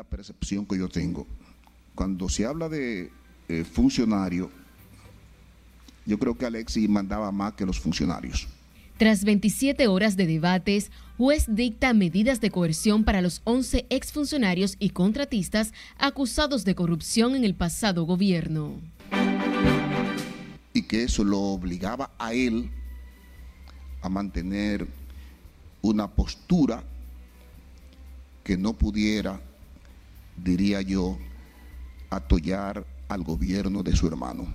la percepción que yo tengo. Cuando se habla de eh, funcionario, yo creo que Alexis mandaba más que los funcionarios. Tras 27 horas de debates, juez dicta medidas de coerción para los 11 exfuncionarios y contratistas acusados de corrupción en el pasado gobierno. Y que eso lo obligaba a él a mantener una postura que no pudiera, diría yo, atollar al gobierno de su hermano.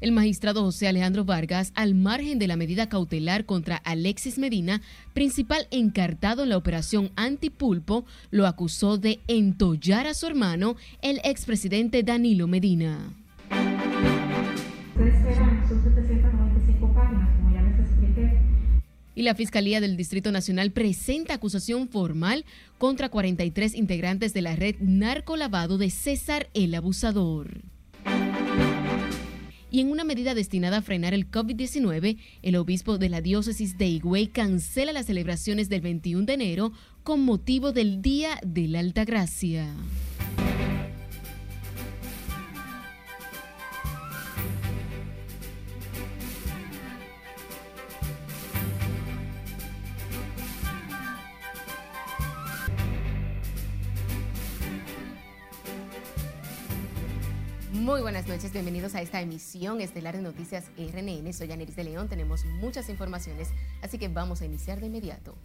El magistrado José Alejandro Vargas, al margen de la medida cautelar contra Alexis Medina, principal encartado en la operación Antipulpo, lo acusó de entollar a su hermano, el expresidente Danilo Medina. Y la Fiscalía del Distrito Nacional presenta acusación formal contra 43 integrantes de la red narcolavado de César el Abusador y en una medida destinada a frenar el COVID-19, el obispo de la diócesis de Higüey cancela las celebraciones del 21 de enero con motivo del Día de la Altagracia. Muy buenas noches, bienvenidos a esta emisión estelar de Noticias RNN. Soy Aneris de León, tenemos muchas informaciones, así que vamos a iniciar de inmediato.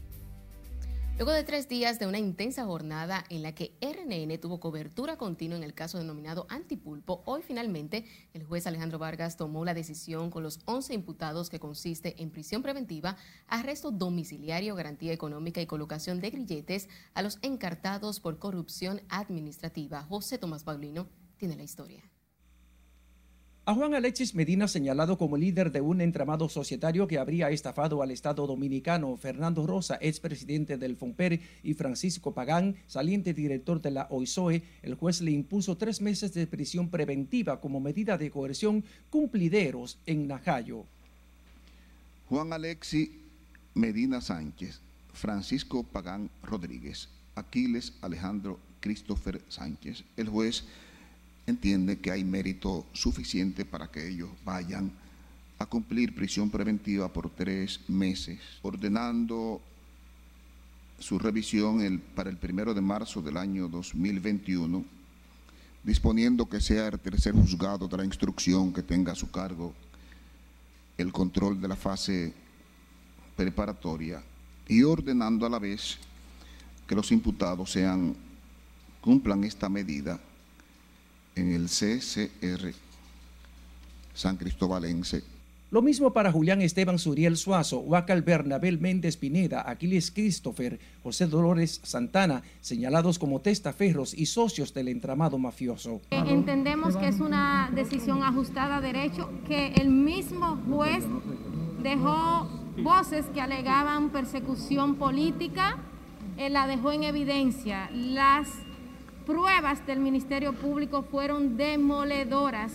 Luego de tres días de una intensa jornada en la que RNN tuvo cobertura continua en el caso denominado Antipulpo, hoy finalmente el juez Alejandro Vargas tomó la decisión con los 11 imputados que consiste en prisión preventiva, arresto domiciliario, garantía económica y colocación de grilletes a los encartados por corrupción administrativa. José Tomás Paulino tiene la historia. A Juan Alexis Medina, señalado como líder de un entramado societario que habría estafado al Estado dominicano, Fernando Rosa, expresidente del FOMPER, y Francisco Pagán, saliente director de la OISOE, el juez le impuso tres meses de prisión preventiva como medida de coerción cumplideros en Najayo. Juan Alexis Medina Sánchez, Francisco Pagán Rodríguez, Aquiles Alejandro Christopher Sánchez, el juez entiende que hay mérito suficiente para que ellos vayan a cumplir prisión preventiva por tres meses, ordenando su revisión para el primero de marzo del año 2021, disponiendo que sea el tercer juzgado de la instrucción que tenga a su cargo el control de la fase preparatoria y ordenando a la vez que los imputados sean cumplan esta medida en el CCR San Cristobalense. Lo mismo para Julián Esteban Suriel Suazo, Huacal Bernabel Méndez Pineda, Aquiles Christopher, José Dolores Santana, señalados como testaferros y socios del entramado mafioso. Entendemos que es una decisión ajustada a derecho, que el mismo juez dejó voces que alegaban persecución política, él eh, la dejó en evidencia. Las pruebas del Ministerio Público fueron demoledoras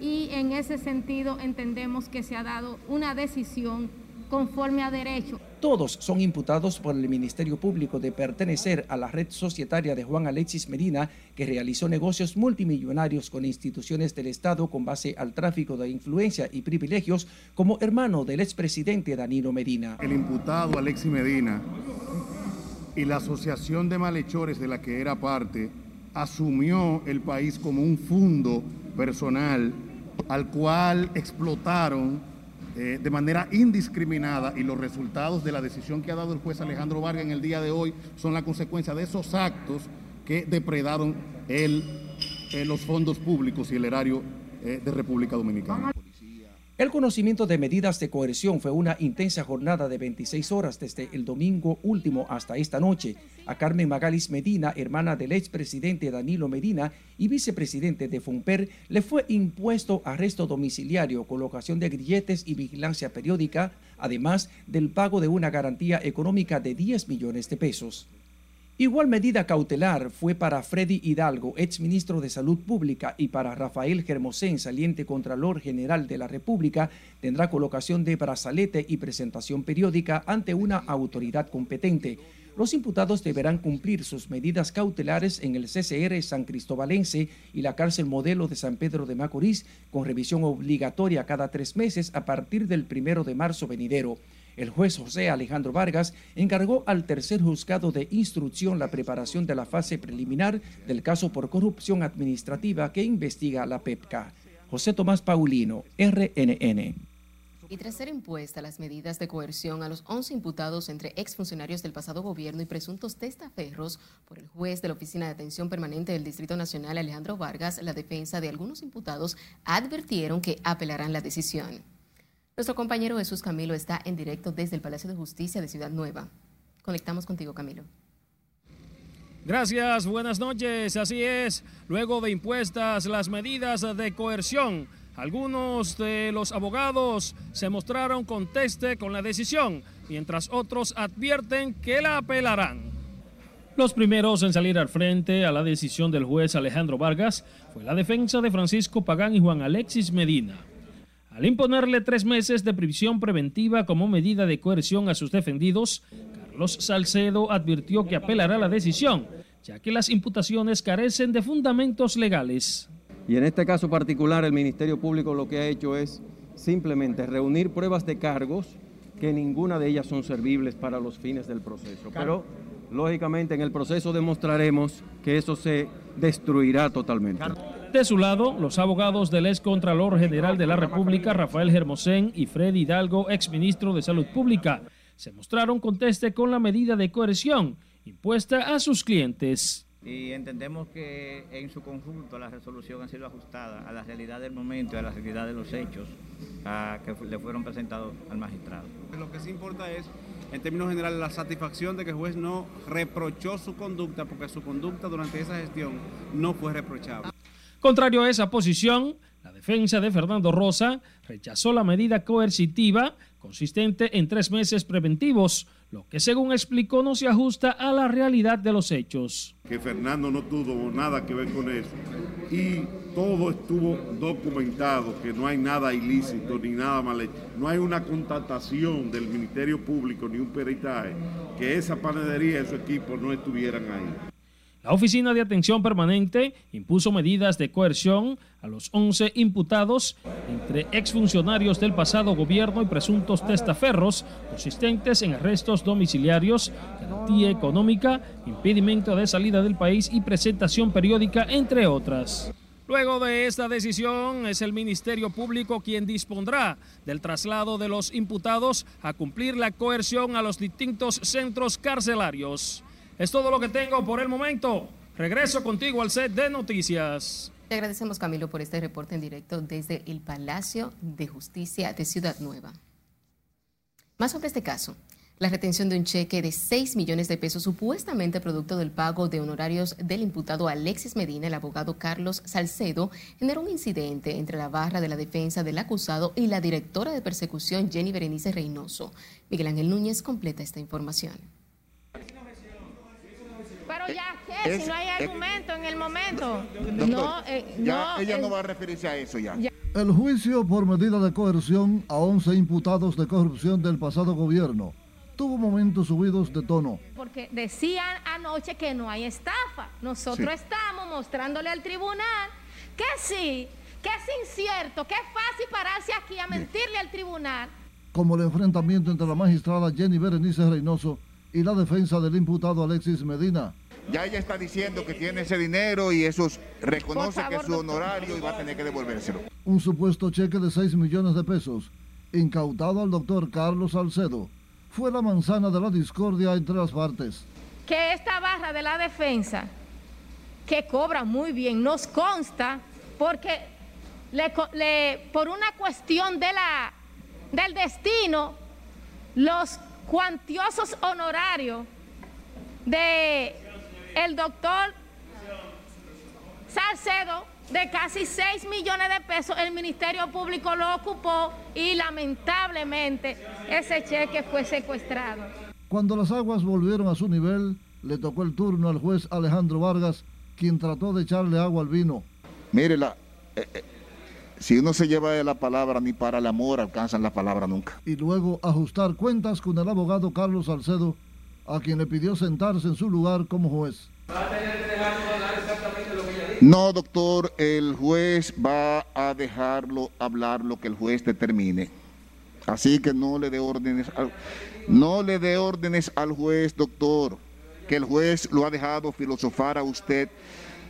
y en ese sentido entendemos que se ha dado una decisión conforme a derecho. Todos son imputados por el Ministerio Público de pertenecer a la red societaria de Juan Alexis Medina, que realizó negocios multimillonarios con instituciones del Estado con base al tráfico de influencia y privilegios como hermano del expresidente Danilo Medina. El imputado Alexis Medina y la asociación de malhechores de la que era parte asumió el país como un fondo personal al cual explotaron eh, de manera indiscriminada y los resultados de la decisión que ha dado el juez Alejandro Vargas en el día de hoy son la consecuencia de esos actos que depredaron el, eh, los fondos públicos y el erario eh, de República Dominicana. El conocimiento de medidas de coerción fue una intensa jornada de 26 horas desde el domingo último hasta esta noche. A Carmen Magalis Medina, hermana del expresidente Danilo Medina y vicepresidente de FUNPER, le fue impuesto arresto domiciliario, colocación de grilletes y vigilancia periódica, además del pago de una garantía económica de 10 millones de pesos. Igual medida cautelar fue para Freddy Hidalgo, exministro de Salud Pública, y para Rafael Germosén, saliente Contralor General de la República, tendrá colocación de brazalete y presentación periódica ante una autoridad competente. Los imputados deberán cumplir sus medidas cautelares en el CCR San Cristobalense y la cárcel modelo de San Pedro de Macorís, con revisión obligatoria cada tres meses a partir del primero de marzo venidero. El juez José Alejandro Vargas encargó al tercer juzgado de instrucción la preparación de la fase preliminar del caso por corrupción administrativa que investiga la PEPCA. José Tomás Paulino, RNN. Y tras ser impuestas las medidas de coerción a los 11 imputados entre exfuncionarios del pasado gobierno y presuntos testaferros por el juez de la Oficina de Atención Permanente del Distrito Nacional, Alejandro Vargas, la defensa de algunos imputados advirtieron que apelarán la decisión. Nuestro compañero Jesús Camilo está en directo desde el Palacio de Justicia de Ciudad Nueva. Conectamos contigo, Camilo. Gracias, buenas noches. Así es, luego de impuestas las medidas de coerción, algunos de los abogados se mostraron conteste con la decisión, mientras otros advierten que la apelarán. Los primeros en salir al frente a la decisión del juez Alejandro Vargas fue la defensa de Francisco Pagán y Juan Alexis Medina. Al imponerle tres meses de prisión preventiva como medida de coerción a sus defendidos, Carlos Salcedo advirtió que apelará la decisión, ya que las imputaciones carecen de fundamentos legales. Y en este caso particular, el Ministerio Público lo que ha hecho es simplemente reunir pruebas de cargos que ninguna de ellas son servibles para los fines del proceso. Pero, lógicamente, en el proceso demostraremos que eso se destruirá totalmente. De su lado, los abogados del ex Contralor General de la República, Rafael Germosén, y Freddy Hidalgo, ex ministro de Salud Pública, se mostraron conteste con la medida de coerción impuesta a sus clientes. Y entendemos que en su conjunto la resolución ha sido ajustada a la realidad del momento y a la realidad de los hechos que le fueron presentados al magistrado. Lo que sí importa es, en términos generales, la satisfacción de que el juez no reprochó su conducta porque su conducta durante esa gestión no fue reprochable. Contrario a esa posición, la defensa de Fernando Rosa rechazó la medida coercitiva consistente en tres meses preventivos, lo que según explicó no se ajusta a la realidad de los hechos. Que Fernando no tuvo nada que ver con eso y todo estuvo documentado, que no hay nada ilícito ni nada mal hecho. No hay una contactación del Ministerio Público ni un peritaje que esa panadería y su equipo no estuvieran ahí. La Oficina de Atención Permanente impuso medidas de coerción a los 11 imputados entre exfuncionarios del pasado gobierno y presuntos testaferros consistentes en arrestos domiciliarios, garantía económica, impedimento de salida del país y presentación periódica, entre otras. Luego de esta decisión, es el Ministerio Público quien dispondrá del traslado de los imputados a cumplir la coerción a los distintos centros carcelarios. Es todo lo que tengo por el momento. Regreso contigo al set de noticias. Te agradecemos, Camilo, por este reporte en directo desde el Palacio de Justicia de Ciudad Nueva. Más sobre este caso. La retención de un cheque de 6 millones de pesos, supuestamente producto del pago de honorarios del imputado Alexis Medina, el abogado Carlos Salcedo, generó un incidente entre la barra de la defensa del acusado y la directora de persecución Jenny Berenice Reynoso. Miguel Ángel Núñez completa esta información. Ya qué, si no hay argumento en el momento. no, eh, ella no va a referirse a eso ya. El juicio por medida de coerción a 11 imputados de corrupción del pasado gobierno tuvo momentos subidos de tono. Porque decían anoche que no hay estafa. Nosotros estamos mostrándole al tribunal que sí, que es incierto, que es fácil pararse aquí a mentirle al tribunal. Como el enfrentamiento entre la magistrada Jenny Berenice Reynoso y la defensa del imputado Alexis Medina. Ya ella está diciendo que tiene ese dinero y eso reconoce que es su honorario y va a tener que devolvérselo. Un supuesto cheque de 6 millones de pesos, incautado al doctor Carlos Salcedo, fue la manzana de la discordia entre las partes. Que esta barra de la defensa, que cobra muy bien, nos consta porque le, por una cuestión de la, del destino, los cuantiosos honorarios de el doctor Salcedo de casi 6 millones de pesos, el Ministerio Público lo ocupó y lamentablemente ese cheque fue secuestrado. Cuando las aguas volvieron a su nivel, le tocó el turno al juez Alejandro Vargas, quien trató de echarle agua al vino. Mírela, eh, eh, si uno se lleva de la palabra, ni para el amor alcanzan la palabra nunca. Y luego ajustar cuentas con el abogado Carlos Salcedo, a quien le pidió sentarse en su lugar como juez. No, doctor, el juez va a dejarlo hablar lo que el juez determine. Así que no le dé órdenes al, no le dé órdenes al juez, doctor, que el juez lo ha dejado filosofar a usted.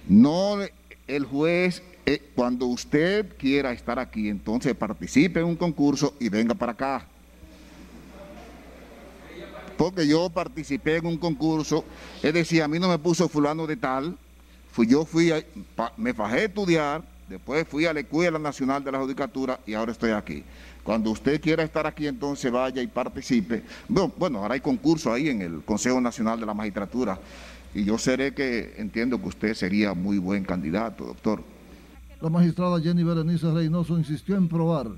No, el juez, eh, cuando usted quiera estar aquí, entonces participe en un concurso y venga para acá. Porque yo participé en un concurso, es decir, a mí no me puso fulano de tal, fui, yo fui, me fajé a estudiar, después fui a la Escuela Nacional de la Judicatura y ahora estoy aquí. Cuando usted quiera estar aquí, entonces vaya y participe. Bueno, bueno, ahora hay concurso ahí en el Consejo Nacional de la Magistratura y yo seré que entiendo que usted sería muy buen candidato, doctor. La magistrada Jenny Berenice Reynoso insistió en probar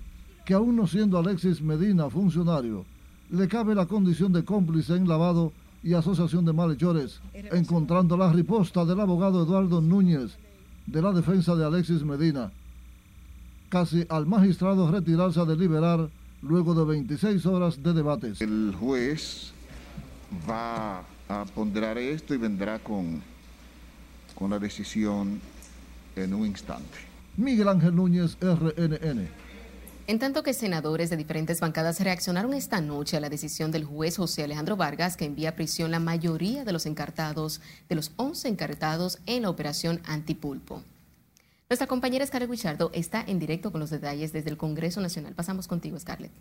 que aún no siendo Alexis Medina funcionario, le cabe la condición de cómplice en lavado y asociación de malhechores, encontrando la riposta del abogado Eduardo Núñez de la defensa de Alexis Medina casi al magistrado retirarse a deliberar luego de 26 horas de debates. El juez va a ponderar esto y vendrá con, con la decisión en un instante. Miguel Ángel Núñez, RNN. En tanto que senadores de diferentes bancadas reaccionaron esta noche a la decisión del juez José Alejandro Vargas que envía a prisión la mayoría de los encartados, de los 11 encartados en la operación Antipulpo. Nuestra compañera Scarlett Guichardo está en directo con los detalles desde el Congreso Nacional. Pasamos contigo, Scarlett.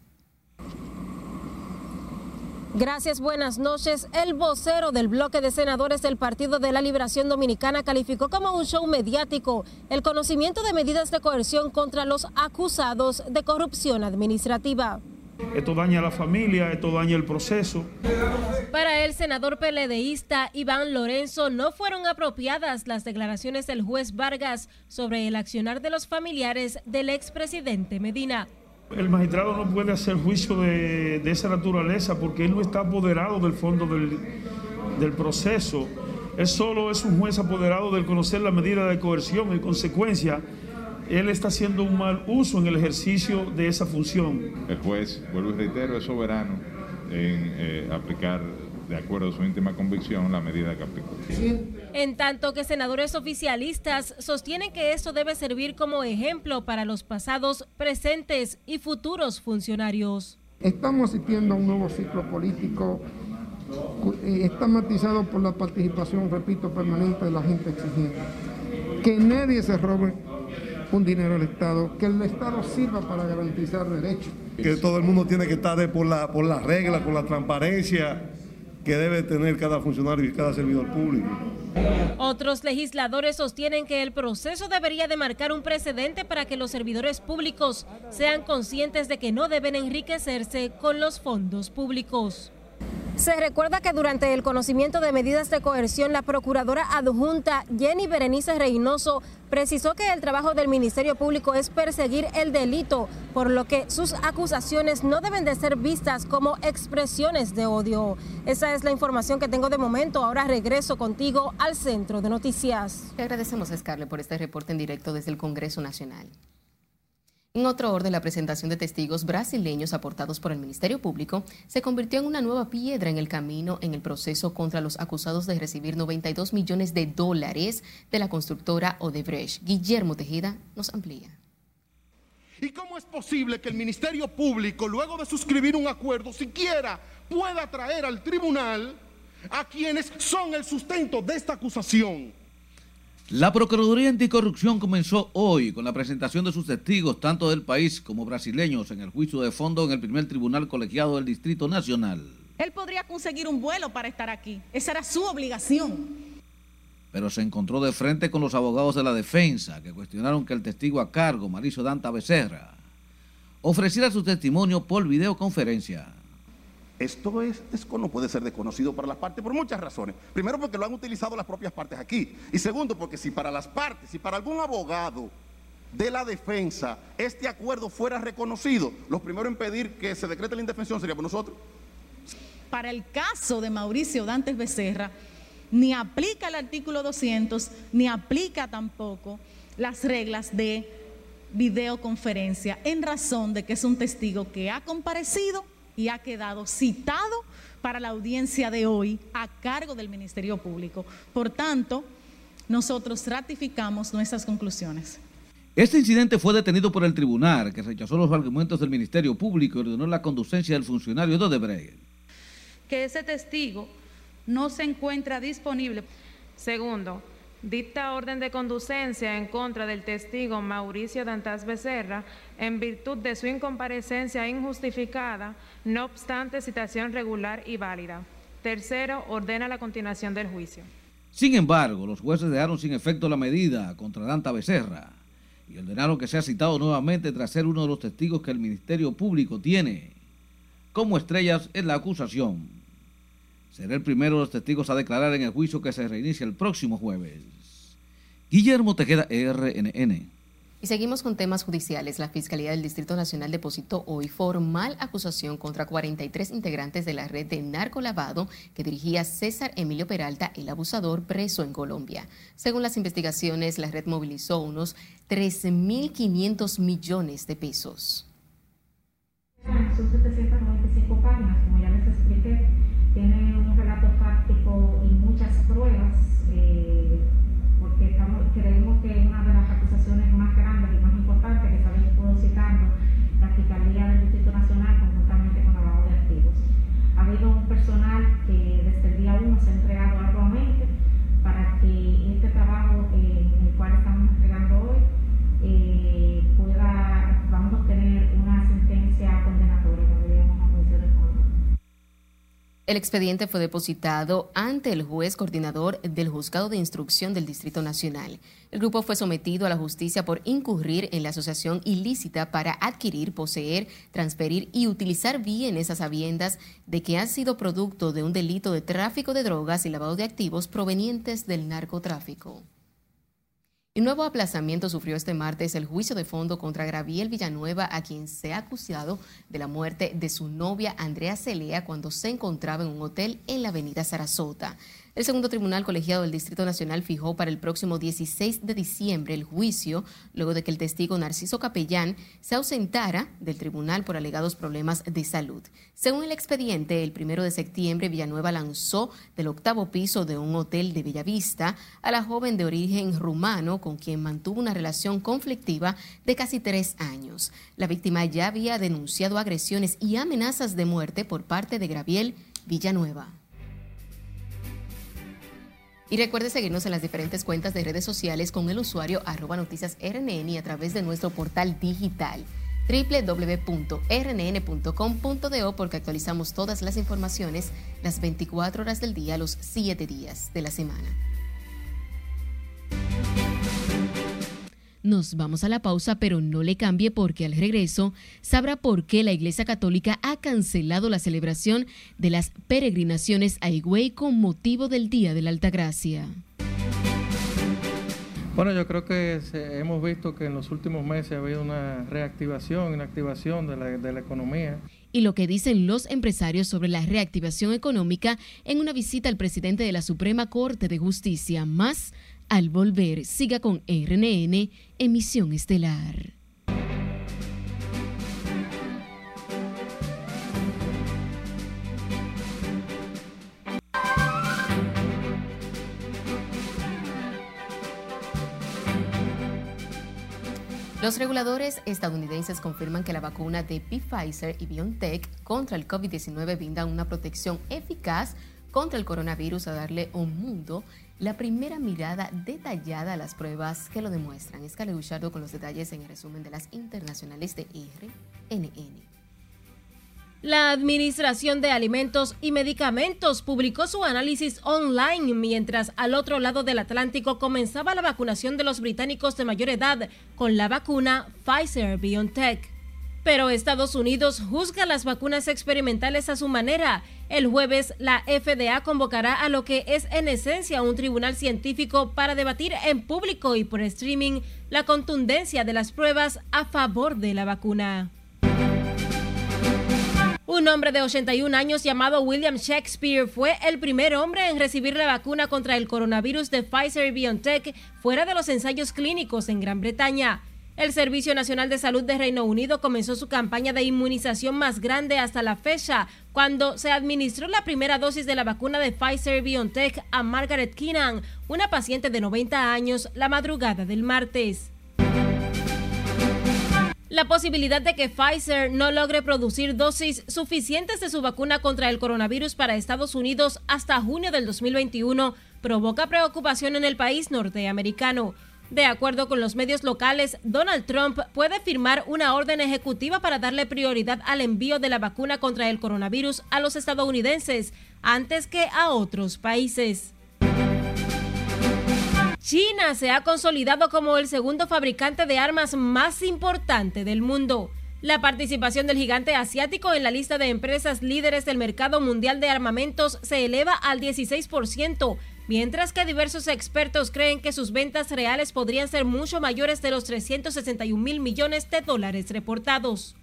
Gracias, buenas noches. El vocero del bloque de senadores del Partido de la Liberación Dominicana calificó como un show mediático el conocimiento de medidas de coerción contra los acusados de corrupción administrativa. Esto daña a la familia, esto daña el proceso. Para el senador peledeísta Iván Lorenzo, no fueron apropiadas las declaraciones del juez Vargas sobre el accionar de los familiares del expresidente Medina. El magistrado no puede hacer juicio de, esa naturaleza porque él no está apoderado del fondo del, del proceso. Él solo es un juez apoderado del conocer la medida de coerción. En consecuencia, él está haciendo un mal uso en el ejercicio de esa función. El juez, vuelvo y reitero, es soberano en eh, aplicar de acuerdo a su íntima convicción la medida que aplicó. En tanto que senadores oficialistas sostienen que esto debe servir como ejemplo para los pasados, presentes y futuros funcionarios. Estamos asistiendo a un nuevo ciclo político, eh, está matizado por la participación, repito, permanente de la gente exigiendo que nadie se robe un dinero al Estado, que el Estado sirva para garantizar derechos. Que todo el mundo tiene que estar por la, por las reglas, por la transparencia que debe tener cada funcionario y cada servidor público. Otros legisladores sostienen que el proceso debería de marcar un precedente para que los servidores públicos sean conscientes de que no deben enriquecerse con los fondos públicos. Se recuerda que durante el conocimiento de medidas de coerción, la procuradora adjunta Jenny Berenice Reynoso precisó que el trabajo del Ministerio Público es perseguir el delito, por lo que sus acusaciones no deben de ser vistas como expresiones de odio. Esa es la información que tengo de momento. Ahora regreso contigo al centro de noticias. Te agradecemos, Scarlett, por este reporte en directo desde el Congreso Nacional. En otro orden, la presentación de testigos brasileños aportados por el Ministerio Público se convirtió en una nueva piedra en el camino en el proceso contra los acusados de recibir 92 millones de dólares de la constructora Odebrecht. Guillermo Tejeda nos amplía. ¿Y cómo es posible que el Ministerio Público, luego de suscribir un acuerdo, siquiera pueda traer al tribunal a quienes son el sustento de esta acusación? La Procuraduría Anticorrupción comenzó hoy con la presentación de sus testigos, tanto del país como brasileños, en el juicio de fondo en el primer tribunal colegiado del Distrito Nacional. Él podría conseguir un vuelo para estar aquí. Esa era su obligación. Pero se encontró de frente con los abogados de la defensa, que cuestionaron que el testigo a cargo, Maricio Danta Becerra, ofreciera su testimonio por videoconferencia. Esto, es, no puede ser desconocido para las partes por muchas razones. Primero porque lo han utilizado las propias partes aquí. Y segundo porque si para las partes, si para algún abogado de la defensa este acuerdo fuera reconocido, los primeros en pedir que se decrete la indefensión sería por nosotros. Para el caso de Mauricio Dantes Becerra, ni aplica el artículo 200, ni aplica tampoco las reglas de videoconferencia en razón de que es un testigo que ha comparecido y ha quedado citado para la audiencia de hoy a cargo del Ministerio Público. Por tanto, nosotros ratificamos nuestras conclusiones. Este incidente fue detenido por el tribunal, que rechazó los argumentos del Ministerio Público y ordenó la conducencia del funcionario de Odebrecht. Que ese testigo no se encuentra disponible. Segundo, dicta orden de conducencia en contra del testigo Mauricio Dantas Becerra en virtud de su incomparecencia injustificada, no obstante citación regular y válida. Tercero, ordena la continuación del juicio. Sin embargo, los jueces dejaron sin efecto la medida contra Danta Becerra y ordenaron que sea citado nuevamente tras ser uno de los testigos que el Ministerio Público tiene como estrellas en la acusación. Será el primero de los testigos a declarar en el juicio que se reinicia el próximo jueves. Guillermo Tejeda, RNN. Y seguimos con temas judiciales. La Fiscalía del Distrito Nacional depositó hoy formal acusación contra 43 integrantes de la red de narcolavado que dirigía César Emilio Peralta, el abusador preso en Colombia. Según las investigaciones, la red movilizó unos 13.500 millones de pesos. Son 795 páginas, y muchas pruebas, eh, porque creemos que una de las acusaciones más grandes y más importantes que también puedo citando la Fiscalía del Distrito Nacional conjuntamente con lavado de activos. Ha habido un personal que desde el día 1 se ha entregado arduamente para que este trabajo El expediente fue depositado ante el juez coordinador del Juzgado de Instrucción del Distrito Nacional. El grupo fue sometido a la justicia por incurrir en la asociación ilícita para adquirir, poseer, transferir y utilizar bienes a sabiendas de que han sido producto de un delito de tráfico de drogas y lavado de activos provenientes del narcotráfico. Un nuevo aplazamiento sufrió este martes el juicio de fondo contra Graviel Villanueva, a quien se ha acusado de la muerte de su novia Andrea Celea cuando se encontraba en un hotel en la avenida Sarasota. El segundo tribunal colegiado del Distrito Nacional fijó para el próximo 16 de diciembre el juicio, luego de que el testigo Narciso Capellán se ausentara del tribunal por alegados problemas de salud. Según el expediente, el primero de septiembre Villanueva lanzó del octavo piso de un hotel de Bellavista a la joven de origen rumano con quien mantuvo una relación conflictiva de casi tres años. La víctima ya había denunciado agresiones y amenazas de muerte por parte de Graviel Villanueva. Y recuerde seguirnos en las diferentes cuentas de redes sociales con el usuario arroba noticias RNN y a través de nuestro portal digital www.rnn.com.do porque actualizamos todas las informaciones las 24 horas del día, los 7 días de la semana. Nos vamos a la pausa, pero no le cambie porque al regreso sabrá por qué la Iglesia Católica ha cancelado la celebración de las peregrinaciones a Higüey con motivo del Día de la Altagracia. Bueno, yo creo que se- hemos visto que en los últimos meses ha habido una reactivación, una activación de la, de la economía. Y lo que dicen los empresarios sobre la reactivación económica en una visita al presidente de la Suprema Corte de Justicia. Más al volver, siga con RNN, emisión estelar. Los reguladores estadounidenses confirman que la vacuna de Pfizer y BioNTech contra el COVID-19 brinda una protección eficaz contra el coronavirus a darle un mundo la primera mirada detallada a las pruebas que lo demuestran. Es Cale con los detalles en el resumen de las internacionales de RNN. La Administración de Alimentos y Medicamentos publicó su análisis online mientras al otro lado del Atlántico comenzaba la vacunación de los británicos de mayor edad con la vacuna Pfizer BioNTech. Pero Estados Unidos juzga las vacunas experimentales a su manera. El jueves la FDA convocará a lo que es en esencia un tribunal científico para debatir en público y por streaming la contundencia de las pruebas a favor de la vacuna. Un hombre de 81 años llamado William Shakespeare fue el primer hombre en recibir la vacuna contra el coronavirus de Pfizer BioNTech fuera de los ensayos clínicos en Gran Bretaña. El Servicio Nacional de Salud de Reino Unido comenzó su campaña de inmunización más grande hasta la fecha, cuando se administró la primera dosis de la vacuna de Pfizer BioNTech a Margaret Keenan, una paciente de 90 años, la madrugada del martes. La posibilidad de que Pfizer no logre producir dosis suficientes de su vacuna contra el coronavirus para Estados Unidos hasta junio del 2021 provoca preocupación en el país norteamericano. De acuerdo con los medios locales, Donald Trump puede firmar una orden ejecutiva para darle prioridad al envío de la vacuna contra el coronavirus a los estadounidenses antes que a otros países. China se ha consolidado como el segundo fabricante de armas más importante del mundo. La participación del gigante asiático en la lista de empresas líderes del mercado mundial de armamentos se eleva al 16%, mientras que diversos expertos creen que sus ventas reales podrían ser mucho mayores de los 361 mil millones de dólares reportados.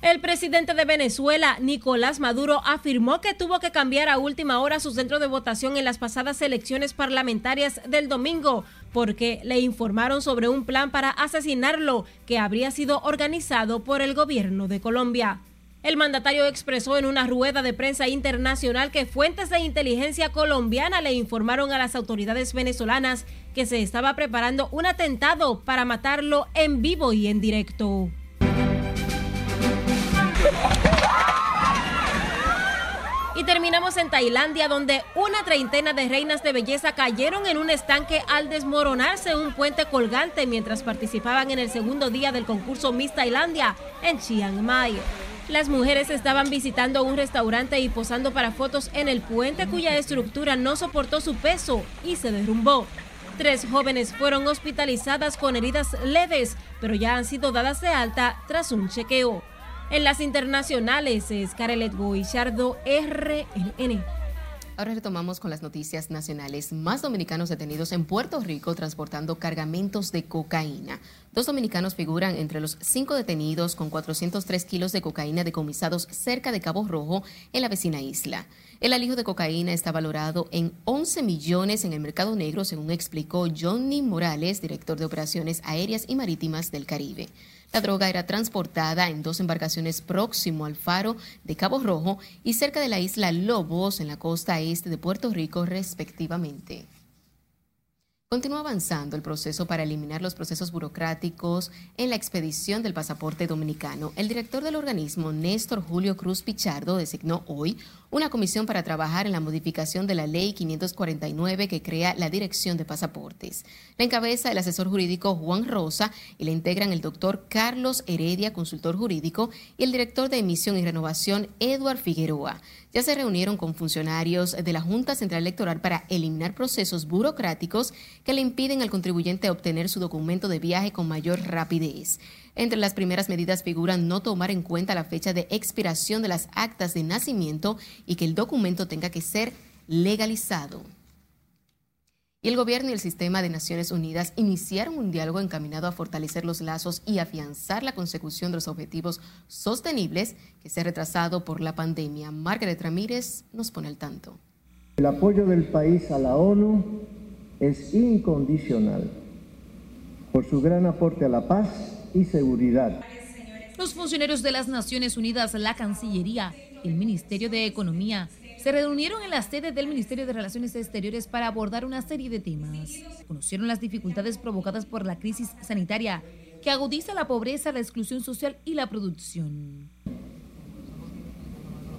El presidente de Venezuela, Nicolás Maduro, afirmó que tuvo que cambiar a última hora su centro de votación en las pasadas elecciones parlamentarias del domingo, porque le informaron sobre un plan para asesinarlo que habría sido organizado por el gobierno de Colombia. El mandatario expresó en una rueda de prensa internacional que fuentes de inteligencia colombiana le informaron a las autoridades venezolanas que se estaba preparando un atentado para matarlo en vivo y en directo. Y terminamos en Tailandia, donde una treintena de reinas de belleza cayeron en un estanque al desmoronarse un puente colgante mientras participaban en el segundo día del concurso Miss Tailandia en Chiang Mai. Las mujeres estaban visitando un restaurante y posando para fotos en el puente cuya estructura no soportó su peso y se derrumbó. Tres jóvenes fueron hospitalizadas con heridas leves, pero ya han sido dadas de alta tras un chequeo. En las internacionales es Carelet Guillardo, RNN. Ahora retomamos con las noticias nacionales. Más dominicanos detenidos en Puerto Rico transportando cargamentos de cocaína. Dos dominicanos figuran entre los cinco detenidos con 403 kilos de cocaína decomisados cerca de Cabo Rojo, en la vecina isla. El alijo de cocaína está valorado en 11 millones en el mercado negro, según explicó Johnny Morales, director de operaciones aéreas y marítimas del Caribe. La droga era transportada en dos embarcaciones próximo al faro de Cabo Rojo y cerca de la isla Lobos, en la costa este de Puerto Rico, respectivamente. Continúa avanzando el proceso para eliminar los procesos burocráticos en la expedición del pasaporte dominicano. El director del organismo, Néstor Julio Cruz Pichardo, designó hoy una comisión para trabajar en la modificación de la ley 549 que crea la Dirección de Pasaportes. La encabeza el asesor jurídico Juan Rosa y la integran el doctor Carlos Heredia, consultor jurídico, y el director de emisión y renovación, Eduard Figueroa ya se reunieron con funcionarios de la Junta Central Electoral para eliminar procesos burocráticos que le impiden al contribuyente obtener su documento de viaje con mayor rapidez. Entre las primeras medidas figuran no tomar en cuenta la fecha de expiración de las actas de nacimiento y que el documento tenga que ser legalizado. Y el gobierno y el sistema de Naciones Unidas iniciaron un diálogo encaminado a fortalecer los lazos y afianzar la consecución de los objetivos sostenibles que se ha retrasado por la pandemia. Margaret Ramírez nos pone al tanto. El apoyo del país a la ONU es incondicional por su gran aporte a la paz y seguridad. Los funcionarios de las Naciones Unidas, la Cancillería, el Ministerio de Economía, se reunieron en la sede del Ministerio de Relaciones Exteriores para abordar una serie de temas. Conocieron las dificultades provocadas por la crisis sanitaria que agudiza la pobreza, la exclusión social y la producción.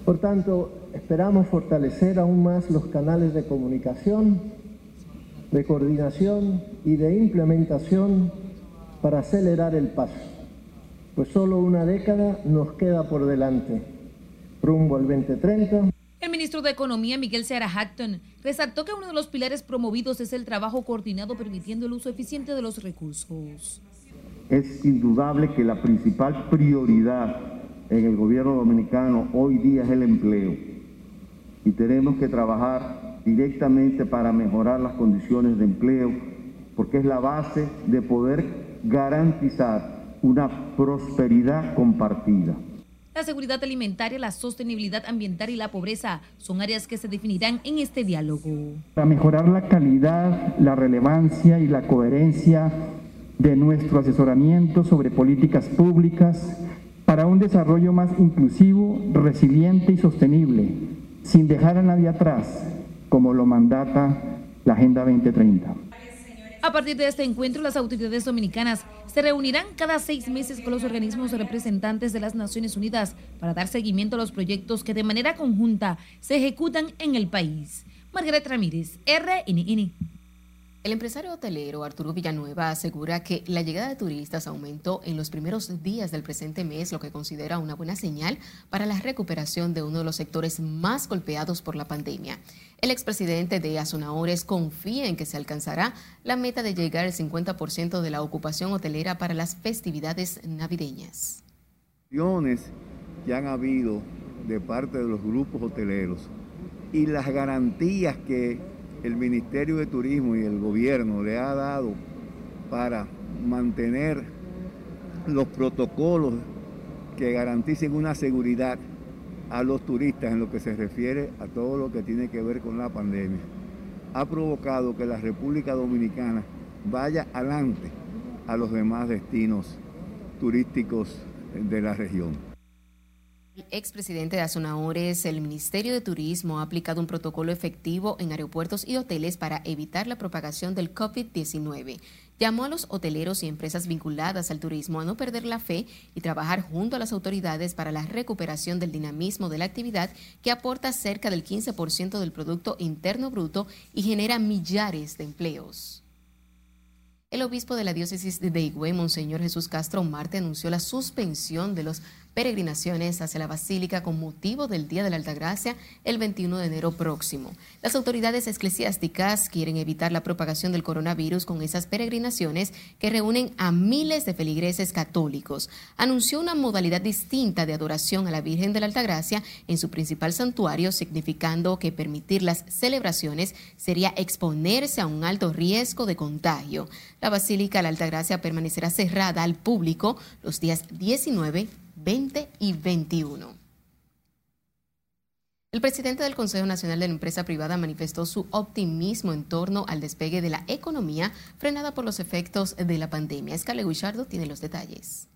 Por tanto, esperamos fortalecer aún más los canales de comunicación, de coordinación y de implementación para acelerar el paso, pues solo una década nos queda por delante, rumbo al 2030. El ministro de Economía, Miguel Seara Hatton, resaltó que uno de los pilares promovidos es el trabajo coordinado permitiendo el uso eficiente de los recursos. Es indudable que la principal prioridad en el gobierno dominicano hoy día es el empleo y tenemos que trabajar directamente para mejorar las condiciones de empleo porque es la base de poder garantizar una prosperidad compartida. La seguridad alimentaria, la sostenibilidad ambiental y la pobreza son áreas que se definirán en este diálogo. Para mejorar la calidad, la relevancia y la coherencia de nuestro asesoramiento sobre políticas públicas para un desarrollo más inclusivo, resiliente y sostenible, sin dejar a nadie atrás, como lo mandata la Agenda 2030. A partir de este encuentro, las autoridades dominicanas se reunirán cada seis meses con los organismos representantes de las Naciones Unidas para dar seguimiento a los proyectos que de manera conjunta se ejecutan en el país. Margaret Ramírez, RNN. El empresario hotelero Arturo Villanueva asegura que la llegada de turistas aumentó en los primeros días del presente mes, lo que considera una buena señal para la recuperación de uno de los sectores más golpeados por la pandemia. El expresidente de Azonaores confía en que se alcanzará la meta de llegar al 50% de la ocupación hotelera para las festividades navideñas. que han habido de parte de los grupos hoteleros y las garantías que el Ministerio de Turismo y el gobierno le ha dado para mantener los protocolos que garanticen una seguridad a los turistas en lo que se refiere a todo lo que tiene que ver con la pandemia, ha provocado que la República Dominicana vaya adelante a los demás destinos turísticos de la región. El expresidente de Azonaores, el Ministerio de Turismo ha aplicado un protocolo efectivo en aeropuertos y hoteles para evitar la propagación del COVID-19. Llamó a los hoteleros y empresas vinculadas al turismo a no perder la fe y trabajar junto a las autoridades para la recuperación del dinamismo de la actividad que aporta cerca del 15% del Producto Interno Bruto y genera millares de empleos. El obispo de la diócesis de Higüey, Monseñor Jesús Castro Marte, anunció la suspensión de los peregrinaciones hacia la Basílica con motivo del Día de la Altagracia el 21 de enero próximo. Las autoridades eclesiásticas quieren evitar la propagación del coronavirus con esas peregrinaciones que reúnen a miles de feligreses católicos. Anunció una modalidad distinta de adoración a la Virgen de la Altagracia en su principal santuario, significando que permitir las celebraciones sería exponerse a un alto riesgo de contagio. La Basílica de la Altagracia permanecerá cerrada al público los días 19 20 y 21. El presidente del Consejo Nacional de la Empresa Privada manifestó su optimismo en torno al despegue de la economía frenada por los efectos de la pandemia. Escale Guichardo tiene los detalles.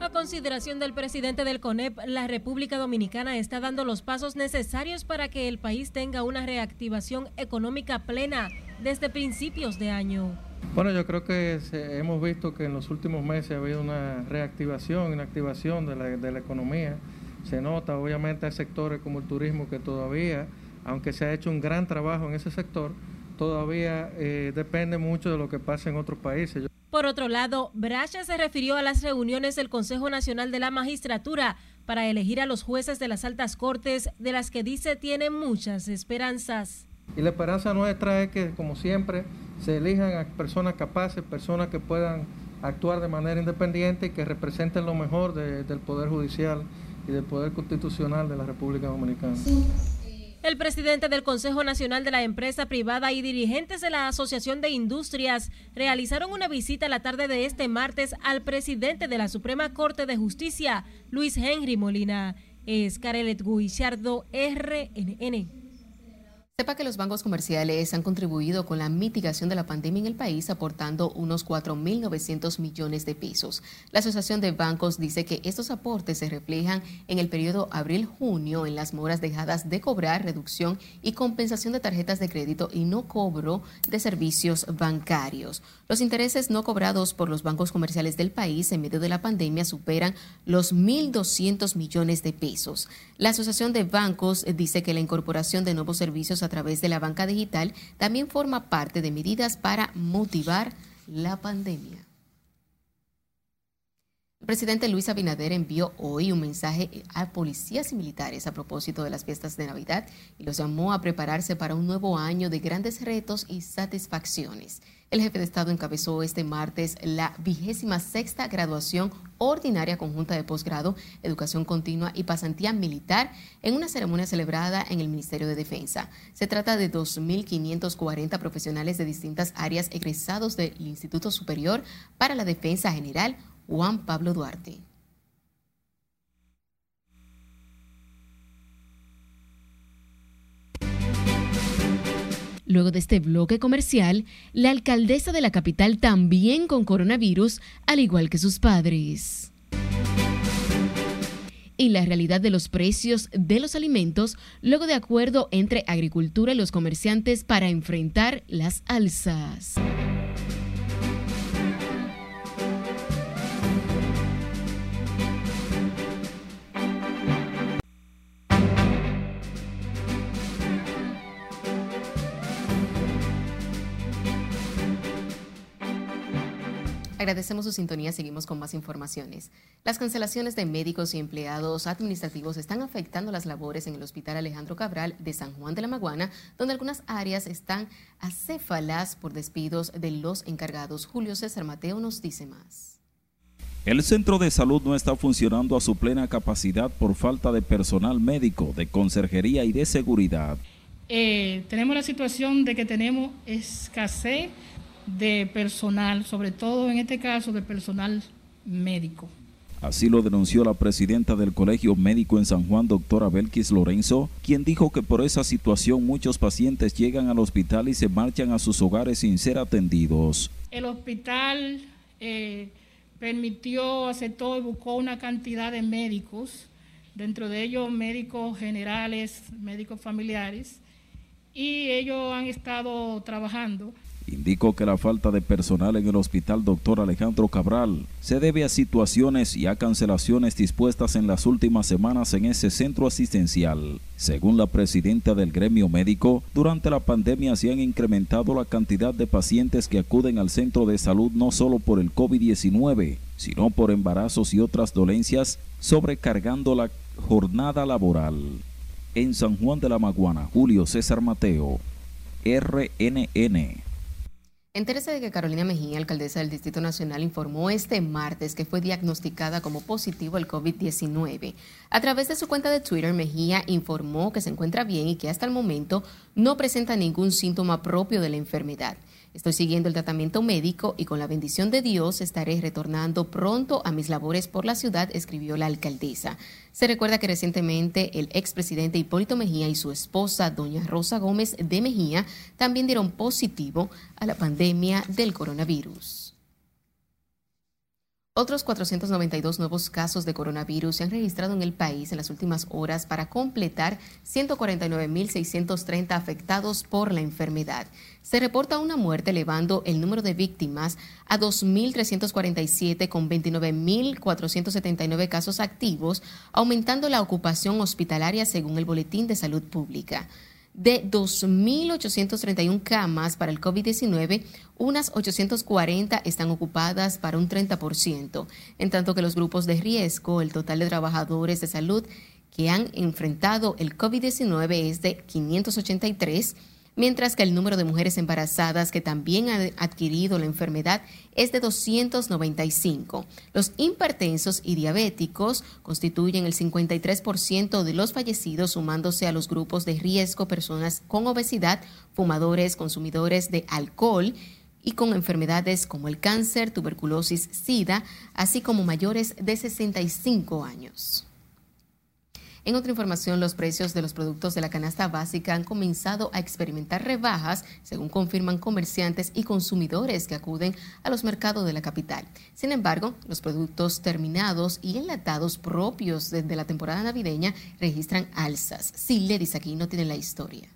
A consideración del presidente del CONEP, la República Dominicana está dando los pasos necesarios para que el país tenga una reactivación económica plena desde principios de año. Bueno, yo creo que hemos visto que en los últimos meses ha habido una reactivación, una activación de la, de la economía. Se nota, obviamente, hay sectores como el turismo que todavía, aunque se ha hecho un gran trabajo en ese sector, todavía eh, depende mucho de lo que pasa en otros países. Por otro lado, Bracha se refirió a las reuniones del Consejo Nacional de la Magistratura para elegir a los jueces de las altas cortes, de las que dice tiene muchas esperanzas. Y la esperanza nuestra es que, como siempre, se elijan a personas capaces, personas que puedan actuar de manera independiente y que representen lo mejor del Poder Judicial y del Poder Constitucional de la República Dominicana. El presidente del Consejo Nacional de la Empresa Privada y dirigentes de la Asociación de Industrias realizaron una visita la tarde de este martes al presidente de la Suprema Corte de Justicia, Luis Henry Molina. Es Carelet Guichardo, RNN. Sepa que los bancos comerciales han contribuido con la mitigación de la pandemia en el país aportando unos 4.900 millones de pesos. La Asociación de Bancos dice que estos aportes se reflejan en el periodo abril-junio en las moras dejadas de cobrar, reducción y compensación de tarjetas de crédito y no cobro de servicios bancarios. Los intereses no cobrados por los bancos comerciales del país en medio de la pandemia superan los 1.200 millones de pesos. La Asociación de Bancos dice que la incorporación de nuevos servicios a través de la banca digital también forma parte de medidas para motivar la pandemia. El presidente Luis Abinader envió hoy un mensaje a policías y militares a propósito de las fiestas de Navidad y los llamó a prepararse para un nuevo año de grandes retos y satisfacciones. El jefe de Estado encabezó este martes la vigésima sexta graduación ordinaria conjunta de posgrado, educación continua y pasantía militar en una ceremonia celebrada en el Ministerio de Defensa. Se trata de 2.540 profesionales de distintas áreas egresados del Instituto Superior para la Defensa General Juan Pablo Duarte. Luego de este bloque comercial, la alcaldesa de la capital también con coronavirus, al igual que sus padres. Y la realidad de los precios de los alimentos luego de acuerdo entre agricultura y los comerciantes para enfrentar las alzas. Agradecemos su sintonía, seguimos con más informaciones. Las cancelaciones de médicos y empleados administrativos están afectando las labores en el Hospital Alejandro Cabral de San Juan de la Maguana, donde algunas áreas están acéfalas por despidos de los encargados. Julio César Mateo nos dice más. El centro de salud no está funcionando a su plena capacidad por falta de personal médico, de conserjería y de seguridad. Eh, tenemos la situación de que tenemos escasez de personal, sobre todo en este caso de personal médico. Así lo denunció la presidenta del Colegio Médico en San Juan, doctora Belkis Lorenzo, quien dijo que por esa situación muchos pacientes llegan al hospital y se marchan a sus hogares sin ser atendidos. El hospital eh, permitió, aceptó y buscó una cantidad de médicos, dentro de ellos médicos generales, médicos familiares, y ellos han estado trabajando Indicó que la falta de personal en el hospital Dr. Alejandro Cabral se debe a situaciones y a cancelaciones dispuestas en las últimas semanas en ese centro asistencial. Según la presidenta del gremio médico, durante la pandemia se han incrementado la cantidad de pacientes que acuden al centro de salud no solo por el COVID-19, sino por embarazos y otras dolencias, sobrecargando la jornada laboral. En San Juan de la Maguana, Julio César Mateo, RNN. Entérese de que Carolina Mejía, alcaldesa del Distrito Nacional, informó este martes que fue diagnosticada como positivo al COVID-19. A través de su cuenta de Twitter, Mejía informó que se encuentra bien y que hasta el momento no presenta ningún síntoma propio de la enfermedad. Estoy siguiendo el tratamiento médico y con la bendición de Dios estaré retornando pronto a mis labores por la ciudad, escribió la alcaldesa. Se recuerda que recientemente el expresidente Hipólito Mejía y su esposa, doña Rosa Gómez de Mejía, también dieron positivo a la pandemia del coronavirus. Otros 492 nuevos casos de coronavirus se han registrado en el país en las últimas horas para completar 149.630 afectados por la enfermedad. Se reporta una muerte elevando el número de víctimas a 2.347 con 29.479 casos activos, aumentando la ocupación hospitalaria según el Boletín de Salud Pública de 2.831 camas para el COVID-19, unas 840 están ocupadas para un 30%, en tanto que los grupos de riesgo, el total de trabajadores de salud que han enfrentado el COVID-19 es de 583 mientras que el número de mujeres embarazadas que también han adquirido la enfermedad es de 295. Los hipertensos y diabéticos constituyen el 53% de los fallecidos, sumándose a los grupos de riesgo, personas con obesidad, fumadores, consumidores de alcohol, y con enfermedades como el cáncer, tuberculosis, SIDA, así como mayores de 65 años. En otra información, los precios de los productos de la canasta básica han comenzado a experimentar rebajas, según confirman comerciantes y consumidores que acuden a los mercados de la capital. Sin embargo, los productos terminados y enlatados propios desde la temporada navideña registran alzas. Si le dice aquí, no tiene la historia.